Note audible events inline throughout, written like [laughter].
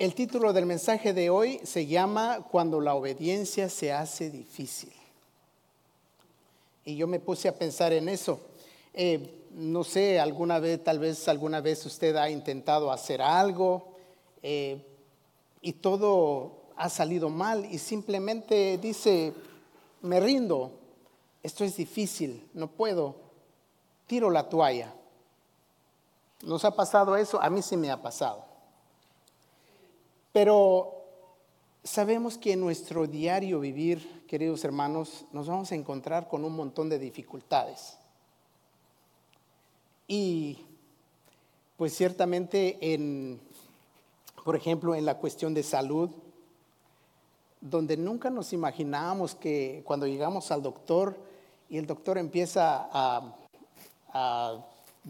El título del mensaje de hoy se llama Cuando la obediencia se hace difícil. Y yo me puse a pensar en eso. Eh, no sé, alguna vez, tal vez alguna vez usted ha intentado hacer algo eh, y todo ha salido mal y simplemente dice, me rindo, esto es difícil, no puedo, tiro la toalla. ¿Nos ha pasado eso? A mí sí me ha pasado. Pero sabemos que en nuestro diario vivir, queridos hermanos, nos vamos a encontrar con un montón de dificultades. Y pues ciertamente en, por ejemplo, en la cuestión de salud, donde nunca nos imaginábamos que cuando llegamos al doctor y el doctor empieza a, a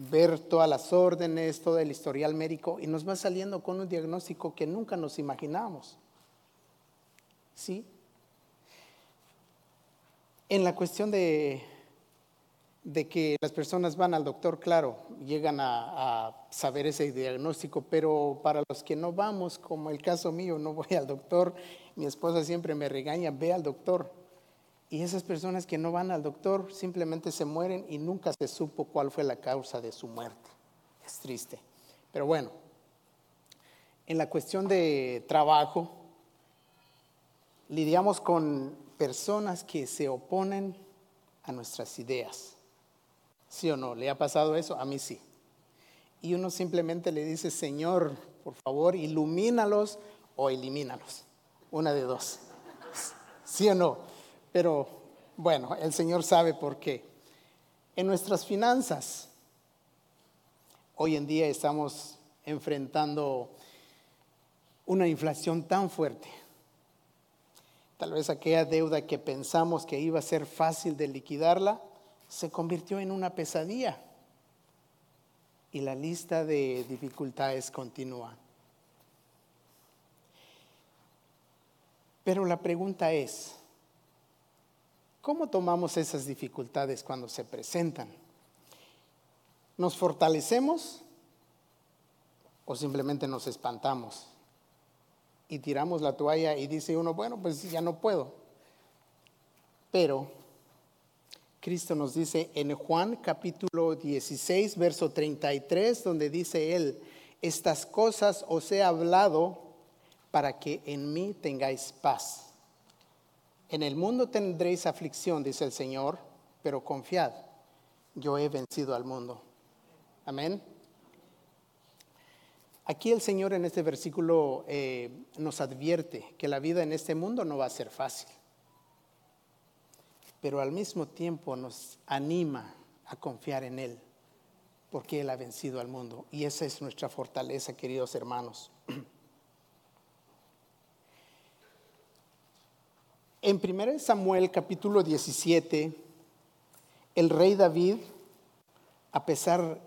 ver todas las órdenes, todo el historial médico y nos va saliendo con un diagnóstico que nunca nos imaginamos. ¿Sí? En la cuestión de, de que las personas van al doctor, claro, llegan a, a, saber ese diagnóstico, pero para los que no vamos, como el caso mío, no voy al doctor, mi esposa siempre me regaña, ve al doctor. Y esas personas que no van al doctor simplemente se mueren y nunca se supo cuál fue la causa de su muerte. Es triste. Pero bueno, en la cuestión de trabajo, lidiamos con personas que se oponen a nuestras ideas. ¿Sí o no? ¿Le ha pasado eso? A mí sí. Y uno simplemente le dice, Señor, por favor, ilumínalos o elimínalos. Una de dos. ¿Sí o no? Pero bueno, el Señor sabe por qué. En nuestras finanzas, hoy en día estamos enfrentando una inflación tan fuerte. Tal vez aquella deuda que pensamos que iba a ser fácil de liquidarla, se convirtió en una pesadilla. Y la lista de dificultades continúa. Pero la pregunta es, ¿Cómo tomamos esas dificultades cuando se presentan? ¿Nos fortalecemos o simplemente nos espantamos? Y tiramos la toalla y dice uno, bueno, pues ya no puedo. Pero Cristo nos dice en Juan capítulo 16, verso 33, donde dice él, estas cosas os he hablado para que en mí tengáis paz. En el mundo tendréis aflicción, dice el Señor, pero confiad, yo he vencido al mundo. Amén. Aquí el Señor en este versículo eh, nos advierte que la vida en este mundo no va a ser fácil, pero al mismo tiempo nos anima a confiar en Él, porque Él ha vencido al mundo. Y esa es nuestra fortaleza, queridos hermanos. [clears throat] En 1 Samuel capítulo 17, el rey David, a pesar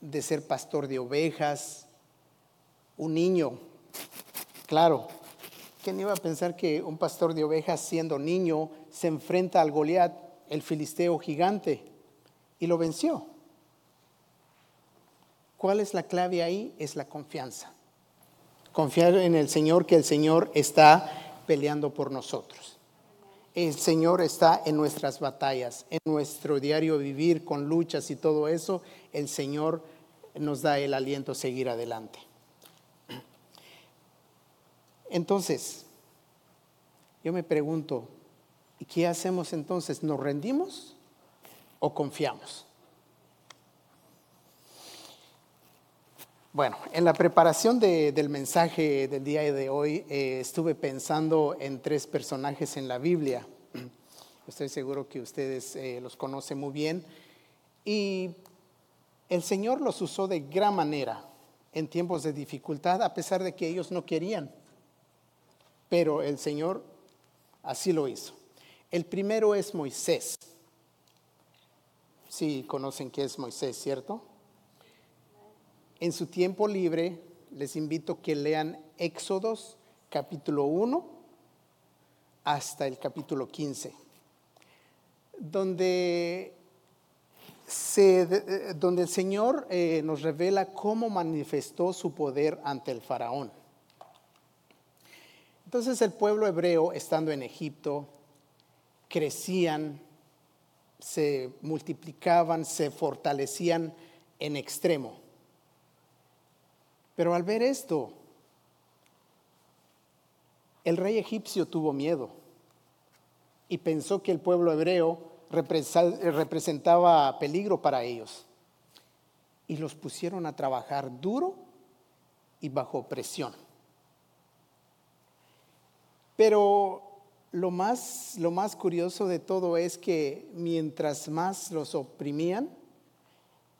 de ser pastor de ovejas, un niño, claro, ¿quién iba a pensar que un pastor de ovejas siendo niño se enfrenta al Goliat, el filisteo gigante, y lo venció? ¿Cuál es la clave ahí? Es la confianza. Confiar en el Señor, que el Señor está peleando por nosotros el Señor está en nuestras batallas, en nuestro diario vivir con luchas y todo eso, el Señor nos da el aliento a seguir adelante. Entonces, yo me pregunto, ¿y qué hacemos entonces? ¿Nos rendimos o confiamos? Bueno, en la preparación del mensaje del día de hoy eh, estuve pensando en tres personajes en la Biblia. Estoy seguro que ustedes eh, los conocen muy bien. Y el Señor los usó de gran manera en tiempos de dificultad, a pesar de que ellos no querían. Pero el Señor así lo hizo. El primero es Moisés. Sí, conocen qué es Moisés, ¿cierto? en su tiempo libre, les invito que lean Éxodos capítulo 1 hasta el capítulo 15, donde, donde el Señor eh, nos revela cómo manifestó su poder ante el faraón. Entonces el pueblo hebreo, estando en Egipto, crecían, se multiplicaban, se fortalecían en extremo. Pero al ver esto, el rey egipcio tuvo miedo y pensó que el pueblo hebreo representaba peligro para ellos. Y los pusieron a trabajar duro y bajo presión. Pero lo más, lo más curioso de todo es que mientras más los oprimían,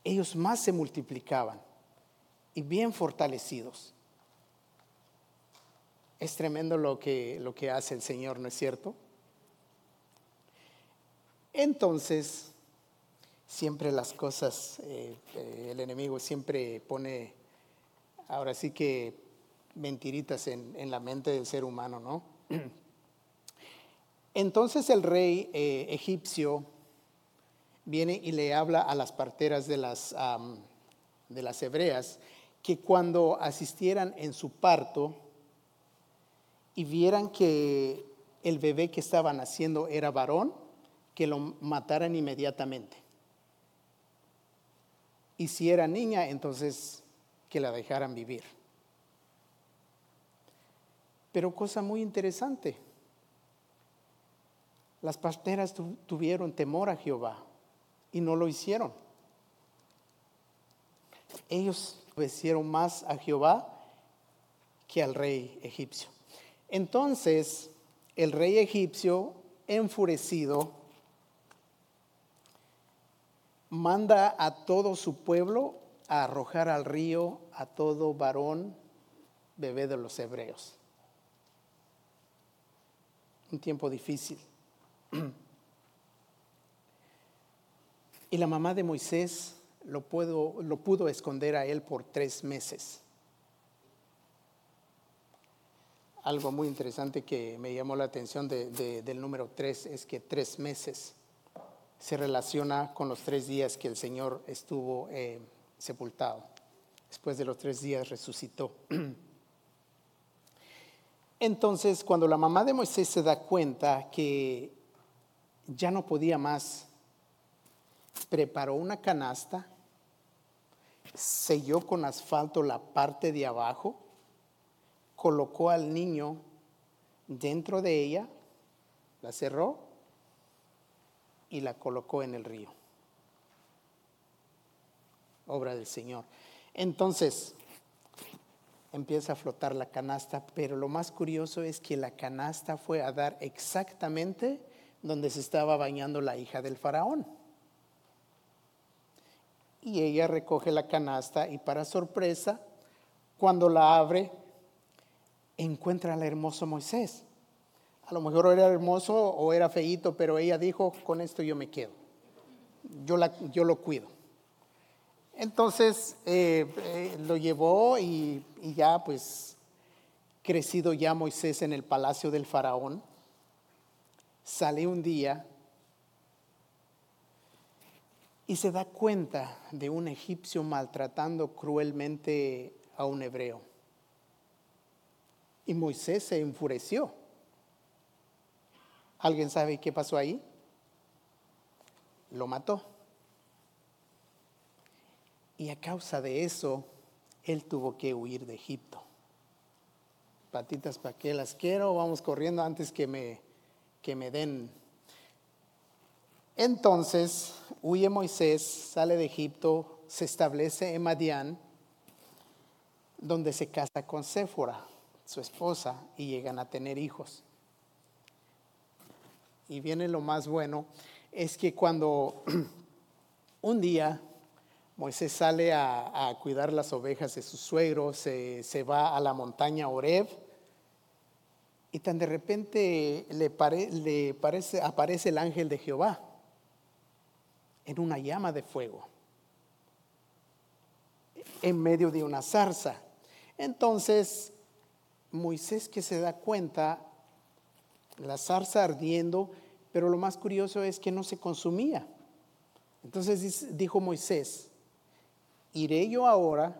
ellos más se multiplicaban y bien fortalecidos. Es tremendo lo que, lo que hace el Señor, ¿no es cierto? Entonces, siempre las cosas, eh, eh, el enemigo siempre pone, ahora sí que mentiritas en, la mente del ser humano, ¿no? [clears throat] Entonces el rey eh, egipcio viene y le habla a las parteras de las, de las hebreas que cuando asistieran en su parto y vieran que el bebé que estaban haciendo era varón, que lo mataran inmediatamente. Y si era niña, entonces que la dejaran vivir. Pero cosa muy interesante, las parteras tuvieron temor a Jehová y no lo hicieron. Ellos obedecieron más a Jehová que al rey egipcio. Entonces, el rey egipcio, enfurecido, manda a todo su pueblo a arrojar al río a todo varón bebé de los hebreos. Un tiempo difícil. [clears throat] Y la mamá de Moisés lo, lo pudo esconder a él por tres meses. Algo muy interesante que me llamó la atención del número tres es que tres meses se relaciona con los tres días que el Señor estuvo eh, sepultado. Después de los tres días resucitó. [clears throat] Entonces, cuando la mamá de Moisés se da cuenta que ya no podía más, preparó una canasta, selló con asfalto la parte de abajo, colocó al niño dentro de ella, la cerró y la colocó en el río. Obra del Señor. Entonces, empieza a flotar la canasta, pero lo más curioso es que la canasta fue a dar exactamente donde se estaba bañando la hija del faraón. Y ella recoge la canasta y para sorpresa, cuando la abre, encuentra al hermoso Moisés. A lo mejor era hermoso o era feíto, pero ella dijo, con esto yo me quedo. Yo, la, yo lo cuido. Entonces eh, eh, lo llevó y, y ya pues crecido ya Moisés en el palacio del faraón sale un día y se da cuenta de un egipcio maltratando cruelmente a un hebreo. Y Moisés se enfureció. ¿Alguien sabe qué pasó ahí? Lo mató. Y a causa de eso, él tuvo que huir de Egipto. Patitas, ¿para qué las quiero? Vamos corriendo antes que me que me den. Entonces huye Moisés, sale de Egipto, se establece en Madián, donde se casa con Séfora, su esposa, y llegan a tener hijos. Y viene lo más bueno, es que cuando [clears throat] un día Moisés sale a, cuidar las ovejas de su suegro, se, va a la montaña Oreb, y tan de repente le, le parece, aparece el ángel de Jehová en una llama de fuego, en medio de una zarza. Entonces, Moisés que se da cuenta, la zarza ardiendo, pero lo más curioso es que no se consumía. Entonces dijo Moisés, iré yo ahora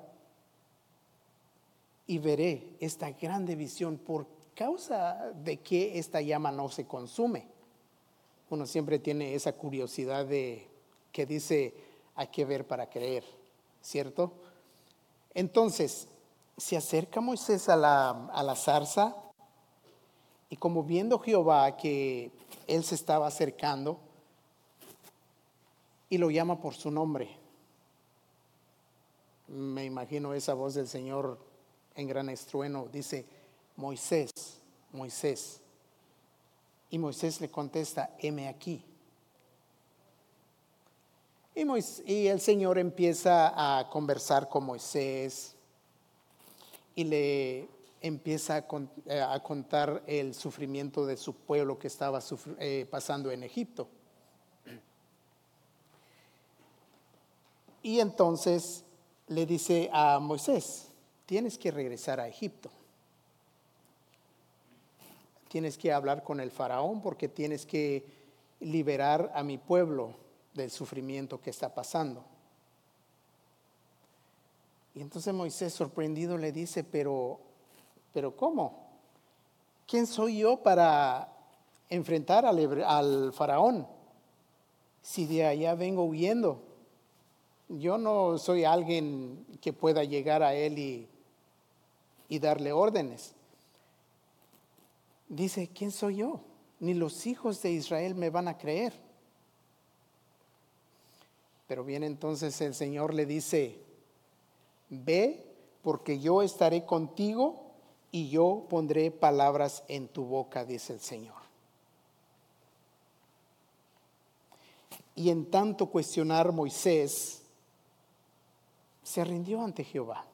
y veré esta grande visión, por causa de que esta llama no se consume? Uno siempre tiene esa curiosidad de que dice, hay que ver para creer, ¿cierto? Entonces, se acerca Moisés a la, a la zarza y como viendo Jehová que él se estaba acercando y lo llama por su nombre. Me imagino esa voz del Señor en gran estrueno, dice, Moisés, Moisés. Y Moisés le contesta, heme aquí. Y, el Señor empieza a conversar con Moisés y le empieza a, eh, contar el sufrimiento de su pueblo que estaba eh, pasando en Egipto. Y entonces le dice a Moisés, tienes que regresar a Egipto. Tienes que hablar con el faraón porque tienes que liberar a mi pueblo del sufrimiento que está pasando. Y entonces Moisés sorprendido le dice, pero, pero ¿cómo? ¿Quién soy yo para enfrentar al, faraón? Si de allá vengo huyendo. Yo no soy alguien que pueda llegar a él y, y darle órdenes. Dice, ¿quién soy yo? Ni los hijos de Israel me van a creer. Pero bien entonces el Señor le dice, ve porque yo estaré contigo y yo pondré palabras en tu boca, dice el Señor. Y en tanto cuestionar Moisés, se rindió ante Jehová.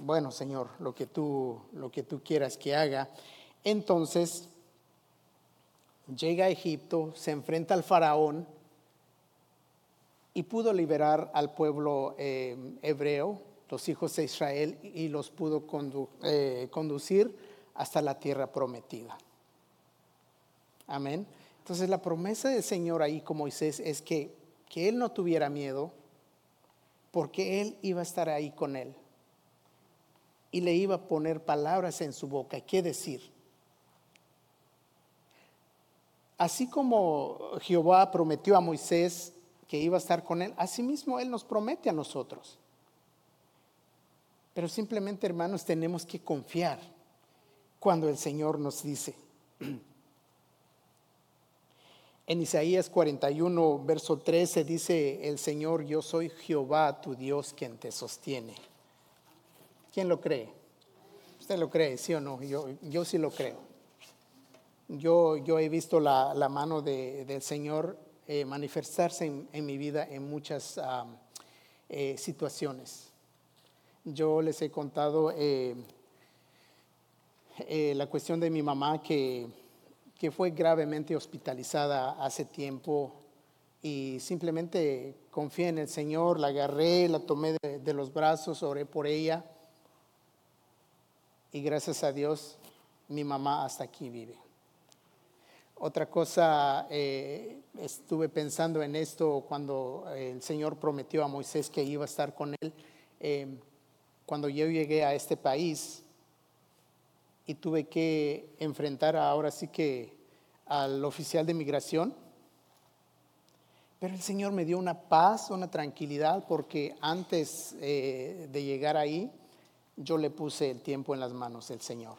Bueno, Señor, lo que tú, lo que tú quieras que haga. Entonces llega a Egipto, se enfrenta al faraón y pudo liberar al pueblo eh, hebreo, los hijos de Israel, y los pudo eh, conducir hasta la tierra prometida. Amén. Entonces la promesa del Señor ahí con Moisés es que, que él no tuviera miedo, porque él iba a estar ahí con él. Y le iba a poner palabras en su boca. ¿Qué decir? Así como Jehová prometió a Moisés que iba a estar con Él, asimismo Él nos promete a nosotros. Pero simplemente, hermanos, tenemos que confiar cuando el Señor nos dice. [clears throat] En Isaías 41, verso 13 dice el Señor, yo soy Jehová, tu Dios, quien te sostiene. ¿Quién lo cree? ¿Usted lo cree, sí o no? Yo, yo sí lo creo. Yo, yo he visto la, mano de, del Señor eh, manifestarse en, mi vida en muchas eh, situaciones. Yo les he contado eh, la cuestión de mi mamá que, que fue gravemente hospitalizada hace tiempo y simplemente confié en el Señor, la agarré, la tomé de, los brazos, oré por ella y gracias a Dios mi mamá hasta aquí vive. Otra cosa, eh, estuve pensando en esto cuando el Señor prometió a Moisés que iba a estar con él. Cuando yo llegué a este país y tuve que enfrentar ahora sí que al oficial de migración, pero el Señor me dio una paz, una tranquilidad, porque antes eh, de llegar ahí, yo le puse el tiempo en las manos del Señor.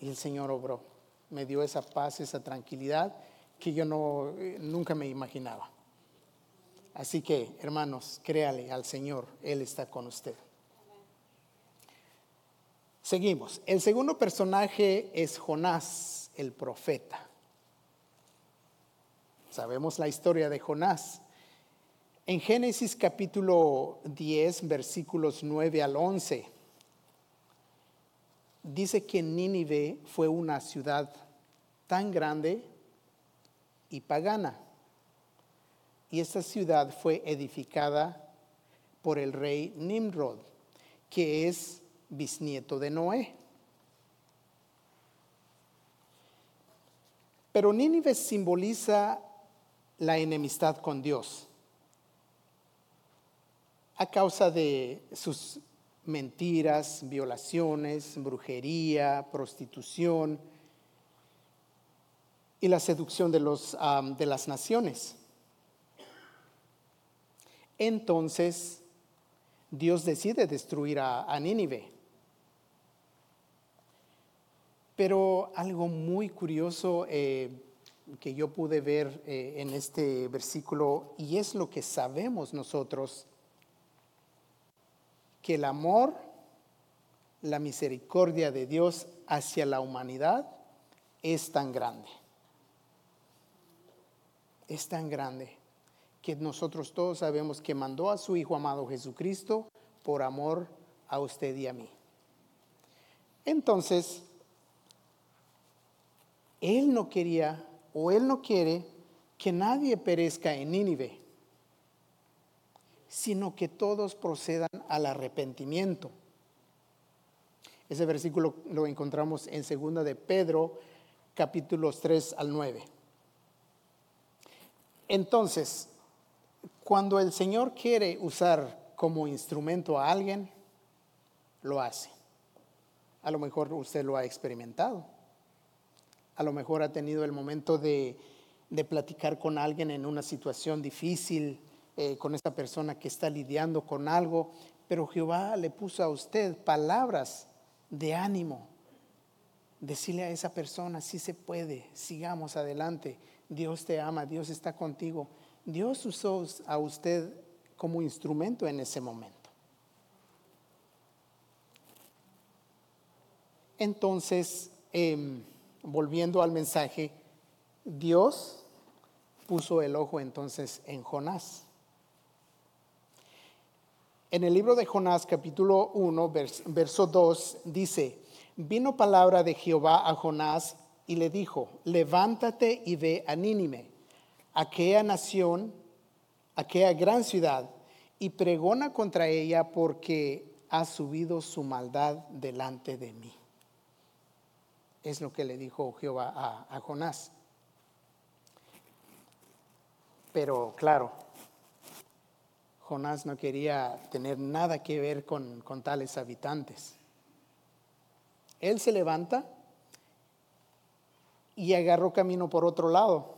Y el Señor obró me dio esa paz, esa tranquilidad que yo no, eh, nunca me imaginaba. Así que, hermanos, créale al Señor, Él está con usted. Seguimos. El segundo personaje es Jonás, el profeta. Sabemos la historia de Jonás. En Génesis capítulo 10, versículos 9 al 11 dice que Nínive fue una ciudad tan grande y pagana. Y esta ciudad fue edificada por el rey Nimrod, que es bisnieto de Noé. Pero Nínive simboliza la enemistad con Dios a causa de sus mentiras, violaciones, brujería, prostitución y la seducción de, los, de las naciones. Entonces, Dios decide destruir a, Nínive. Pero algo muy curioso eh, que yo pude ver eh, en este versículo, y es lo que sabemos nosotros, que el amor, la misericordia de Dios hacia la humanidad es tan grande. Es tan grande que nosotros todos sabemos que mandó a su Hijo amado Jesucristo por amor a usted y a mí. Entonces, Él no quería o Él no quiere que nadie perezca en Nínive sino que todos procedan al arrepentimiento. Ese versículo lo encontramos en segunda de Pedro, capítulos 3 al 9. Entonces, cuando el Señor quiere usar como instrumento a alguien, lo hace. A lo mejor usted lo ha experimentado. A lo mejor ha tenido el momento de, de platicar con alguien en una situación difícil, eh, con esa persona que está lidiando con algo, pero Jehová le puso a usted palabras de ánimo. Decirle a esa persona, si se puede, sigamos adelante, Dios te ama, Dios está contigo. Dios usó a usted como instrumento en ese momento. Entonces, em, volviendo al mensaje, Dios puso el ojo entonces en Jonás. En el libro de Jonás capítulo 1, verso 2 dice, vino palabra de Jehová a Jonás y le dijo, levántate y ve a Nínime, aquella nación, aquella gran ciudad, y pregona contra ella porque ha subido su maldad delante de mí. Es lo que le dijo Jehová a, Jonás. Pero claro, Jonás no quería tener nada que ver con, tales habitantes. Él se levanta y agarró camino por otro lado.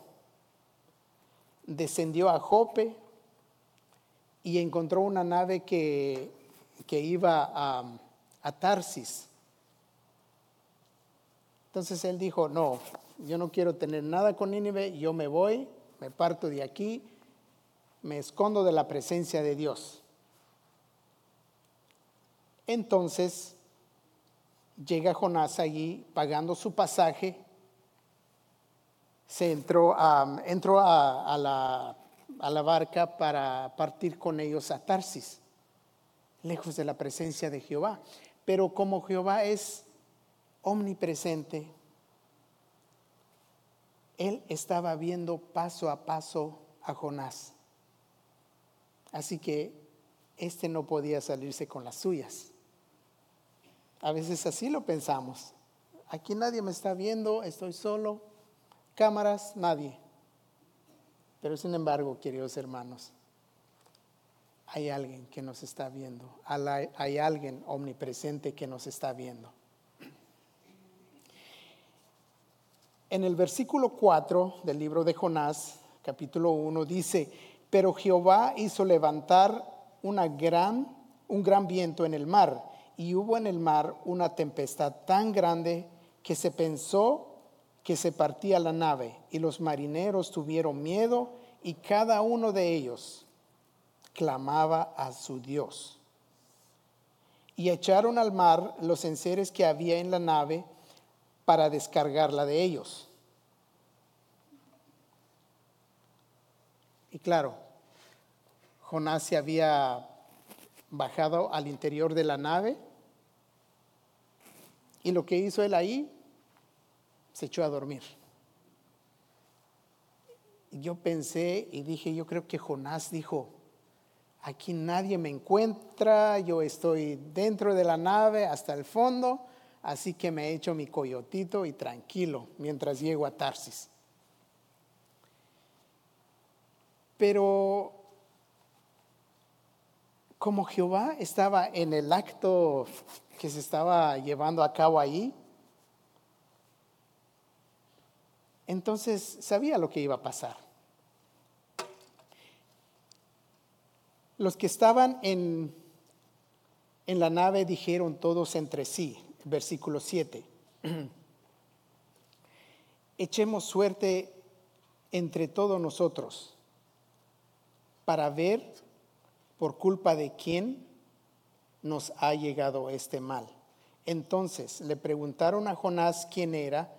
Descendió a Jope y encontró una nave que, que iba a Tarsis. Entonces él dijo, no, yo no quiero tener nada con Nínive, yo me voy, me parto de aquí me escondo de la presencia de Dios. Entonces llega Jonás allí pagando su pasaje, se entró, a, a la barca para partir con ellos a Tarsis, lejos de la presencia de Jehová. Pero como Jehová es omnipresente, él estaba viendo paso a paso a Jonás. Así que este no podía salirse con las suyas. A veces así lo pensamos. Aquí nadie me está viendo, estoy solo. Cámaras, nadie. Pero sin embargo, queridos hermanos, hay alguien que nos está viendo. Hay alguien omnipresente que nos está viendo. En el versículo 4 del libro de Jonás, capítulo 1, dice, pero Jehová hizo levantar un gran viento en el mar, y hubo en el mar una tempestad tan grande que se pensó que se partía la nave, y los marineros tuvieron miedo, y cada uno de ellos clamaba a su Dios. Y echaron al mar los enseres que había en la nave para descargarla de ellos. Y claro, Jonás se había bajado al interior de la nave y lo que hizo él ahí, se echó a dormir. yo pensé y dije, yo creo que Jonás dijo, aquí nadie me encuentra, yo estoy dentro de la nave hasta el fondo, así que me he hecho mi coyotito y tranquilo mientras llego a Tarsis. Pero como Jehová estaba en el acto que se estaba llevando a cabo ahí, entonces sabía lo que iba a pasar. Los que estaban en, en la nave dijeron todos entre sí, versículo 7, [clears throat] echemos suerte entre todos nosotros para ver por culpa de quién nos ha llegado este mal. Entonces le preguntaron a Jonás quién era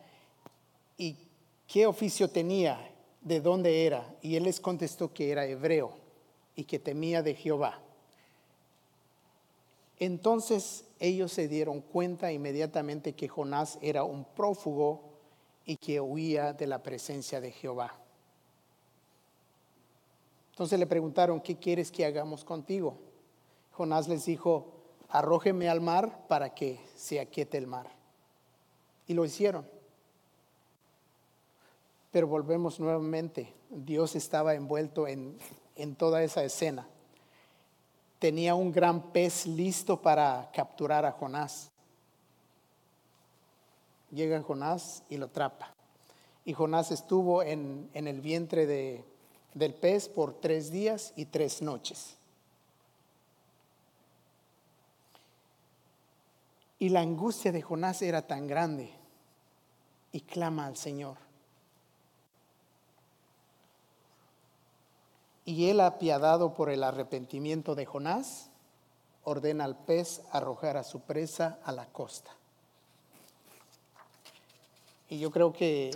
y qué oficio tenía, de dónde era, y él les contestó que era hebreo y que temía de Jehová. Entonces ellos se dieron cuenta inmediatamente que Jonás era un prófugo y que huía de la presencia de Jehová. Entonces le preguntaron, ¿qué quieres que hagamos contigo? Jonás les dijo, arrójeme al mar para que se aquiete el mar. Y lo hicieron. Pero volvemos nuevamente, Dios estaba envuelto en, en toda esa escena. Tenía un gran pez listo para capturar a Jonás. Llega Jonás y lo atrapa. Y Jonás estuvo en, en el vientre de, del pez por tres días y tres noches. Y la angustia de Jonás era tan grande y clama al Señor. Y él, apiadado por el arrepentimiento de Jonás, ordena al pez arrojar a su presa a la costa. Y yo creo que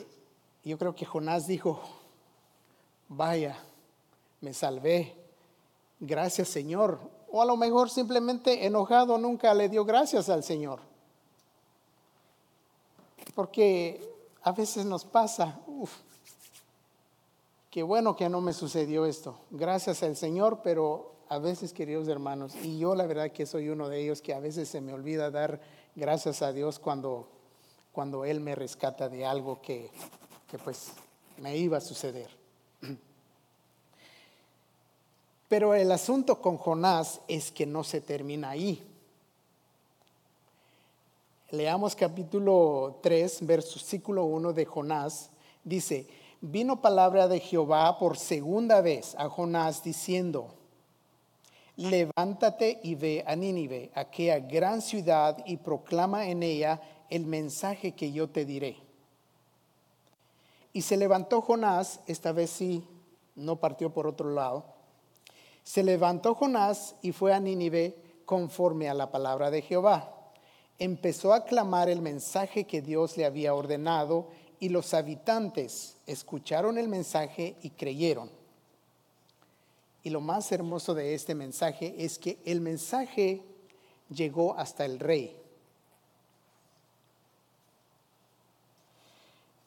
yo creo que Jonás dijo, vaya, me salvé, gracias Señor. O a lo mejor simplemente enojado nunca le dio gracias al Señor. Porque a veces nos pasa, qué bueno que no me sucedió esto. Gracias al Señor, pero a veces, queridos hermanos, y yo la verdad que soy uno de ellos que a veces se me olvida dar gracias a Dios cuando, cuando Él me rescata de algo que, que pues me iba a suceder. [clears throat] Pero el asunto con Jonás es que no se termina ahí. Leamos capítulo 3, versículo 1 de Jonás. Dice, vino palabra de Jehová por segunda vez a Jonás diciendo, levántate y ve a Nínive, aquella gran ciudad, y proclama en ella el mensaje que yo te diré. Y se levantó Jonás, esta vez sí, no partió por otro lado se levantó Jonás y fue a Nínive conforme a la palabra de Jehová. Empezó a clamar el mensaje que Dios le había ordenado y los habitantes escucharon el mensaje y creyeron. Y lo más hermoso de este mensaje es que el mensaje llegó hasta el rey.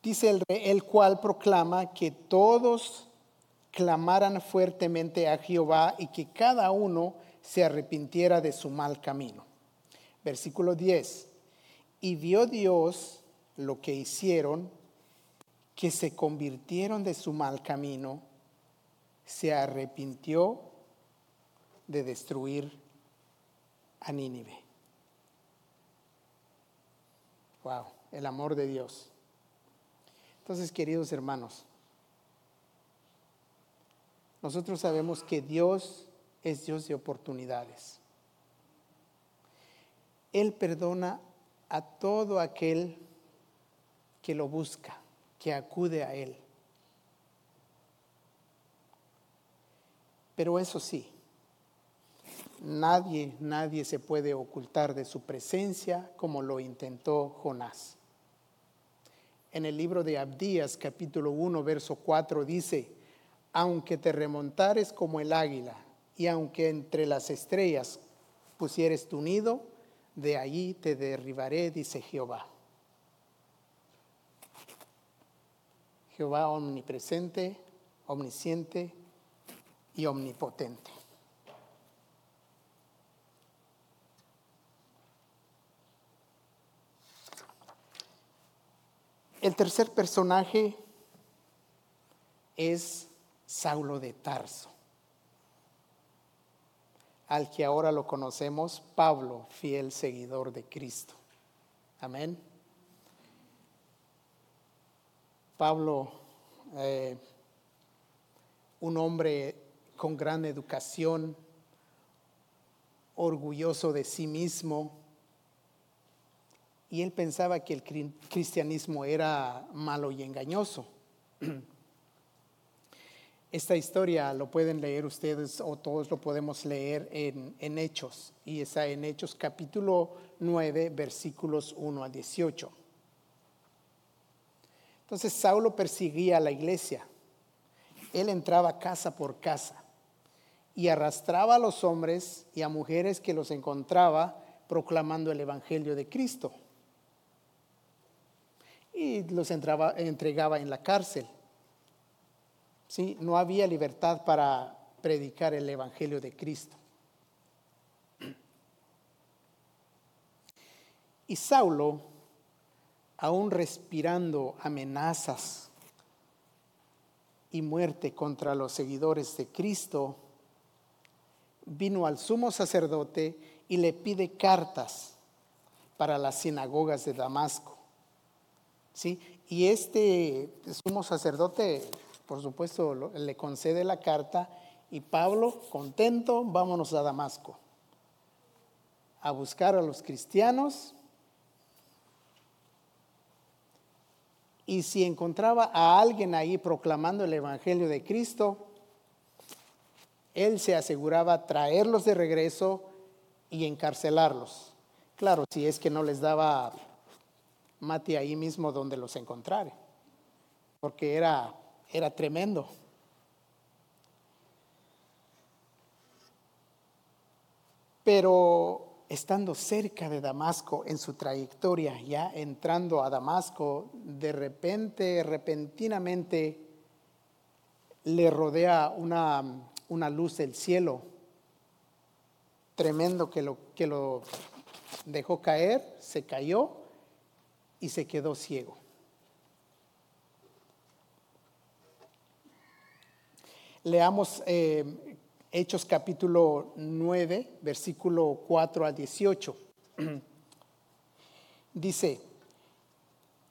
Dice el rey, el cual proclama que todos clamaran fuertemente a Jehová y que cada uno se arrepintiera de su mal camino. Versículo 10. Y vio Dios lo que hicieron, que se convirtieron de su mal camino, se arrepintió de destruir a Nínive. Wow, el amor de Dios. Entonces, queridos hermanos, nosotros sabemos que Dios es Dios de oportunidades. Él perdona a todo aquel que lo busca, que acude a Él. Pero eso sí, nadie, nadie se puede ocultar de su presencia como lo intentó Jonás. En el libro de Abdías, capítulo 1, verso 4, dice, aunque te remontares como el águila, y aunque entre las estrellas pusieres tu nido, de allí te derribaré, dice Jehová. Jehová omnipresente, omnisciente y omnipotente. El tercer personaje es Saulo de Tarso. al que ahora lo conocemos, Pablo, fiel seguidor de Cristo. Amén. Pablo, eh, un hombre con gran educación, orgulloso de sí mismo, y él pensaba que el cristianismo era malo y engañoso. [clears throat] Esta historia lo pueden leer ustedes o todos lo podemos leer en, en Hechos, y está en Hechos capítulo 9, versículos 1 a 18. Entonces Saulo perseguía a la iglesia. Él entraba casa por casa y arrastraba a los hombres y a mujeres que los encontraba proclamando el Evangelio de Cristo. Y los entregaba en la cárcel. ¿Sí? No había libertad para predicar el Evangelio de Cristo. Y Saulo, aún respirando amenazas y muerte contra los seguidores de Cristo, vino al sumo sacerdote y le pide cartas para las sinagogas de Damasco. ¿Sí? Y este sumo sacerdote, por supuesto, le concede la carta y Pablo, contento, vámonos a Damasco a buscar a los cristianos. Y si encontraba a alguien ahí proclamando el Evangelio de Cristo, él se aseguraba traerlos de regreso y encarcelarlos. Claro, si es que no les daba mate ahí mismo donde los encontrare, porque era, era tremendo. Pero estando cerca de Damasco en su trayectoria, ya entrando a Damasco, de repente, repentinamente, le rodea una una luz del cielo tremendo que lo, que lo dejó caer, se cayó y se quedó ciego. Leamos eh, Hechos capítulo 9, versículo 4 a 18. [clears throat] Dice,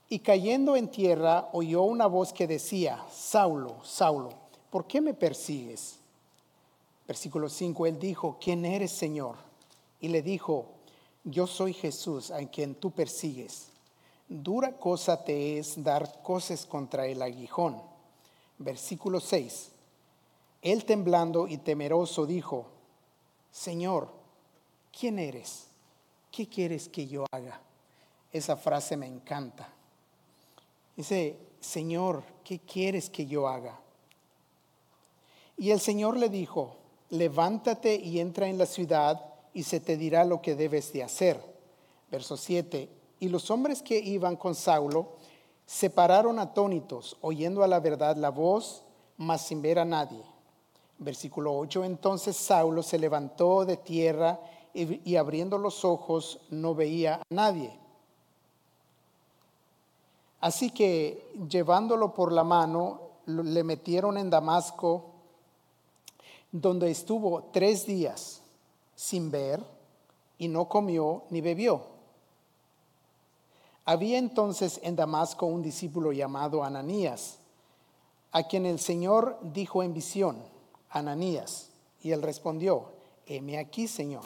y cayendo en tierra oyó una voz que decía, Saulo, Saulo, ¿por qué me persigues? Versículo 5, él dijo, ¿quién eres, Señor? Y le dijo, yo soy Jesús, a quien tú persigues. Dura cosa te es dar cosas contra el aguijón. Versículo 6, él temblando y temeroso dijo, Señor, ¿quién eres? ¿Qué quieres que yo haga? Esa frase me encanta. Dice, Señor, ¿qué quieres que yo haga? Y el Señor le dijo, levántate y entra en la ciudad y se te dirá lo que debes de hacer. Verso 7. Y los hombres que iban con Saulo se pararon atónitos, oyendo a la verdad la voz, mas sin ver a nadie. Versículo 8. Entonces Saulo se levantó de tierra y, y abriendo los ojos no veía a nadie. Así que llevándolo por la mano, le metieron en Damasco donde estuvo tres días sin ver y no comió ni bebió. Había entonces en Damasco un discípulo llamado Ananías, a quien el Señor dijo en visión, Ananías, y él respondió, heme aquí, Señor.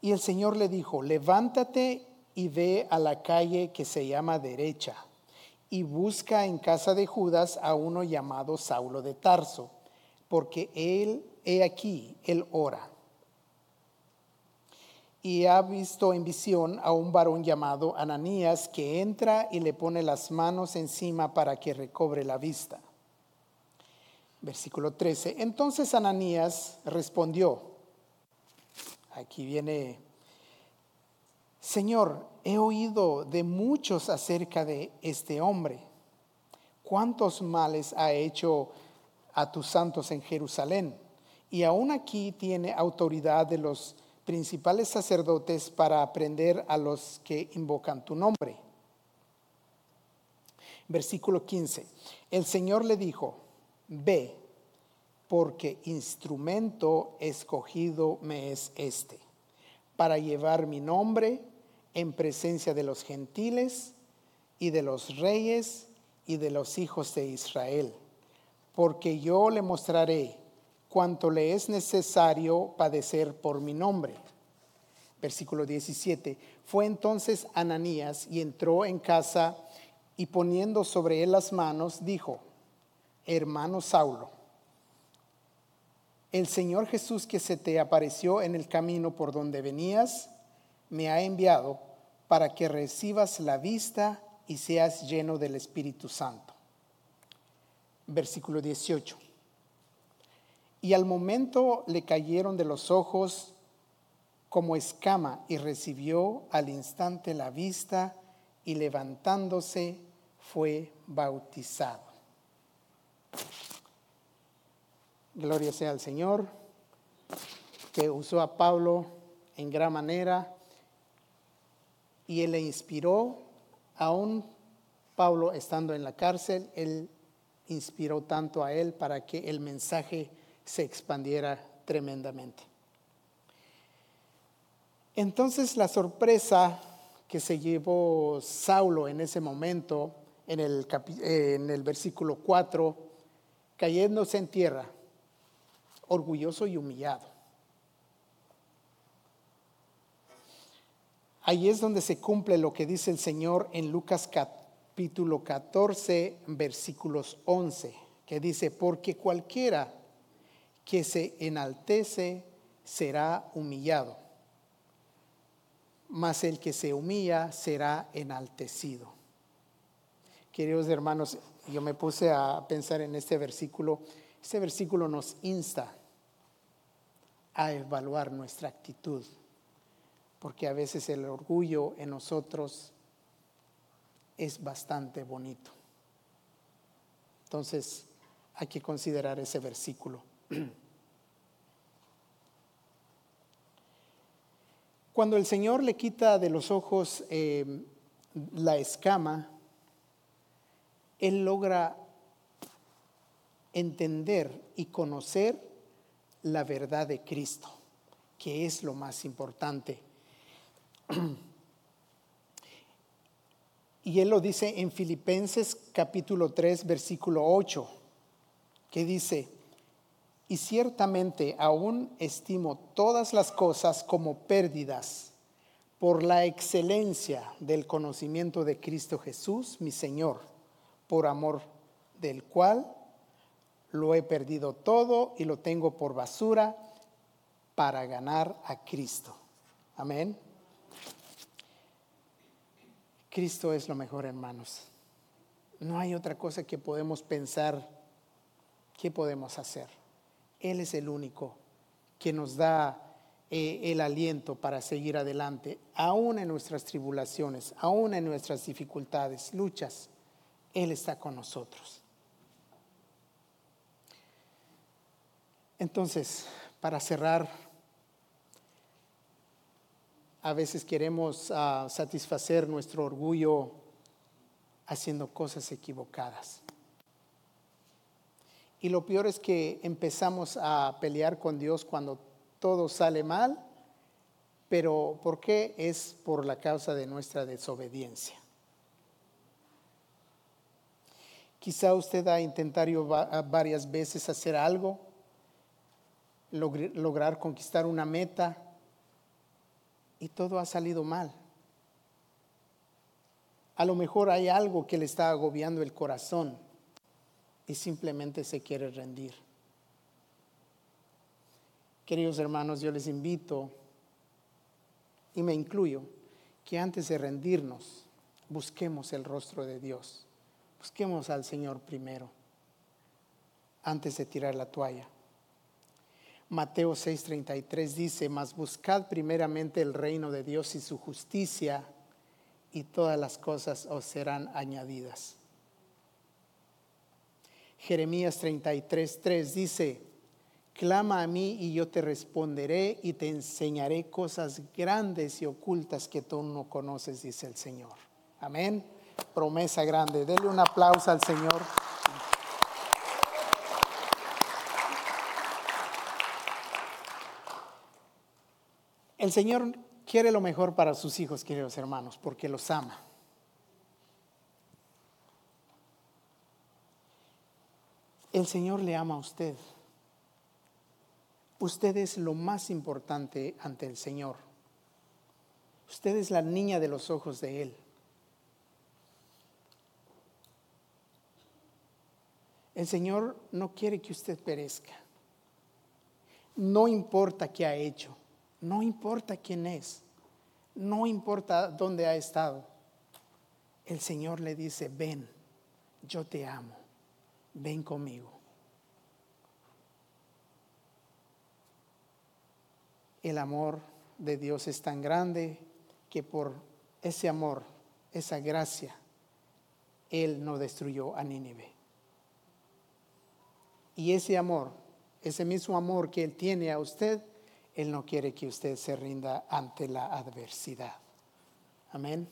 Y el Señor le dijo, levántate y ve a la calle que se llama derecha y busca en casa de Judas a uno llamado Saulo de Tarso, porque él, he aquí, él ora. Y ha visto en visión a un varón llamado Ananías que entra y le pone las manos encima para que recobre la vista. Versículo 13. Entonces Ananías respondió, aquí viene Señor, he oído de muchos acerca de este hombre. ¿Cuántos males ha hecho a tus santos en Jerusalén? Y aún aquí tiene autoridad de los principales sacerdotes para aprender a los que invocan tu nombre. Versículo 15. El Señor le dijo, ve porque instrumento escogido me es este, para llevar mi nombre en presencia de los gentiles y de los reyes y de los hijos de Israel, porque yo le mostraré cuanto le es necesario padecer por mi nombre. Versículo 17. Fue entonces Ananías y entró en casa y poniendo sobre él las manos, dijo, hermano Saulo, el Señor Jesús que se te apareció en el camino por donde venías, me ha enviado para que recibas la vista y seas lleno del Espíritu Santo. Versículo 18. Y al momento le cayeron de los ojos como escama y recibió al instante la vista y levantándose fue bautizado. Gloria sea al Señor, que usó a Pablo en gran manera y él le inspiró, aún Pablo estando en la cárcel, él inspiró tanto a él para que el mensaje se expandiera tremendamente. Entonces la sorpresa que se llevó Saulo en ese momento, en el, en el versículo 4, cayéndose en tierra, orgulloso y humillado. Ahí es donde se cumple lo que dice el Señor en Lucas capítulo 14, versículos 11, que dice, porque cualquiera que se enaltece será humillado, mas el que se humilla será enaltecido. Queridos hermanos, yo me puse a pensar en este versículo. Este versículo nos insta a evaluar nuestra actitud porque a veces el orgullo en nosotros es bastante bonito. Entonces hay que considerar ese versículo. [clears throat] Cuando el Señor le quita de los ojos eh, la escama, Él logra entender y conocer la verdad de Cristo, que es lo más importante. Y él lo dice en Filipenses capítulo 3, versículo 8, que dice, y ciertamente aún estimo todas las cosas como pérdidas por la excelencia del conocimiento de Cristo Jesús, mi Señor, por amor del cual lo he perdido todo y lo tengo por basura para ganar a Cristo. Amén. Cristo es lo mejor, hermanos. No hay otra cosa que podemos pensar, ¿qué podemos hacer? Él es el único que nos da eh, el aliento para seguir adelante, aún en nuestras tribulaciones, aún en nuestras dificultades, luchas. Él está con nosotros. Entonces, para cerrar, a veces queremos ah, satisfacer nuestro orgullo haciendo cosas equivocadas. Y lo peor es que empezamos a pelear con Dios cuando todo sale mal, pero ¿por qué? Es por la causa de nuestra desobediencia. Quizá usted ha intentado varias veces hacer algo, lograr conquistar una meta, y todo ha salido mal. A lo mejor hay algo que le está agobiando el corazón y simplemente se quiere rendir. Queridos hermanos, yo les invito, y me incluyo, que antes de rendirnos, busquemos el rostro de Dios. Busquemos al Señor primero, antes de tirar la toalla. Mateo 6:33 dice, mas buscad primeramente el reino de Dios y su justicia y todas las cosas os serán añadidas. Jeremías 33:3 dice, clama a mí y yo te responderé y te enseñaré cosas grandes y ocultas que tú no conoces, dice el Señor. Amén promesa grande. Denle un aplauso al Señor. El Señor quiere lo mejor para sus hijos, queridos hermanos, porque los ama. El Señor le ama a usted. Usted es lo más importante ante el Señor. Usted es la niña de los ojos de Él. El Señor no quiere que usted perezca. No importa qué ha hecho, no importa quién es, no importa dónde ha estado. El Señor le dice, ven, yo te amo, ven conmigo. El amor de Dios es tan grande que por ese amor, esa gracia, Él no destruyó a Nínive. Y ese amor, ese mismo amor que Él tiene a usted, Él no quiere que usted se rinda ante la adversidad. Amén.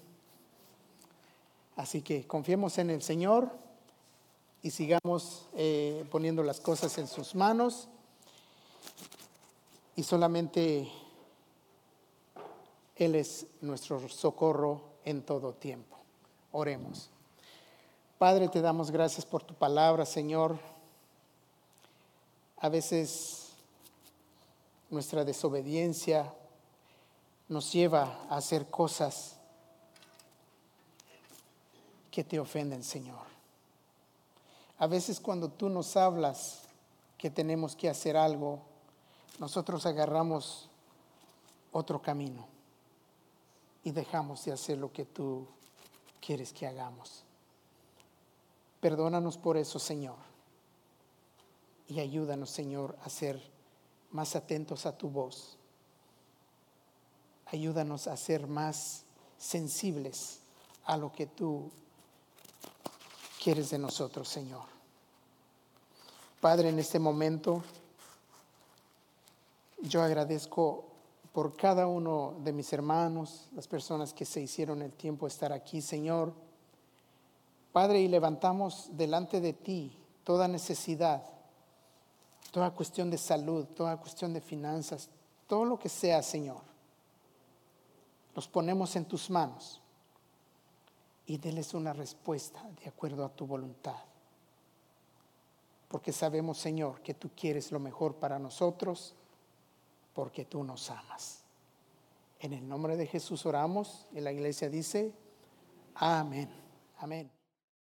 Así que confiemos en el Señor y sigamos eh, poniendo las cosas en sus manos y solamente Él es nuestro socorro en todo tiempo. Oremos. Padre, te damos gracias por tu palabra, Señor. A veces nuestra desobediencia nos lleva a hacer cosas que te ofenden, Señor. A veces cuando tú nos hablas que tenemos que hacer algo, nosotros agarramos otro camino y dejamos de hacer lo que tú quieres que hagamos. Perdónanos por eso, Señor y ayúdanos, Señor, a ser más atentos a tu voz. Ayúdanos a ser más sensibles a lo que tú quieres de nosotros, Señor. Padre, en este momento yo agradezco por cada uno de mis hermanos, las personas que se hicieron el tiempo de estar aquí, Señor. Padre, y levantamos delante de ti toda necesidad toda cuestión de salud, toda cuestión de finanzas, todo lo que sea, Señor, los ponemos en tus manos y déles una respuesta de acuerdo a tu voluntad. Porque sabemos, Señor, que tú quieres lo mejor para nosotros, porque tú nos amas. En el nombre de Jesús oramos y la iglesia dice, amén, amén.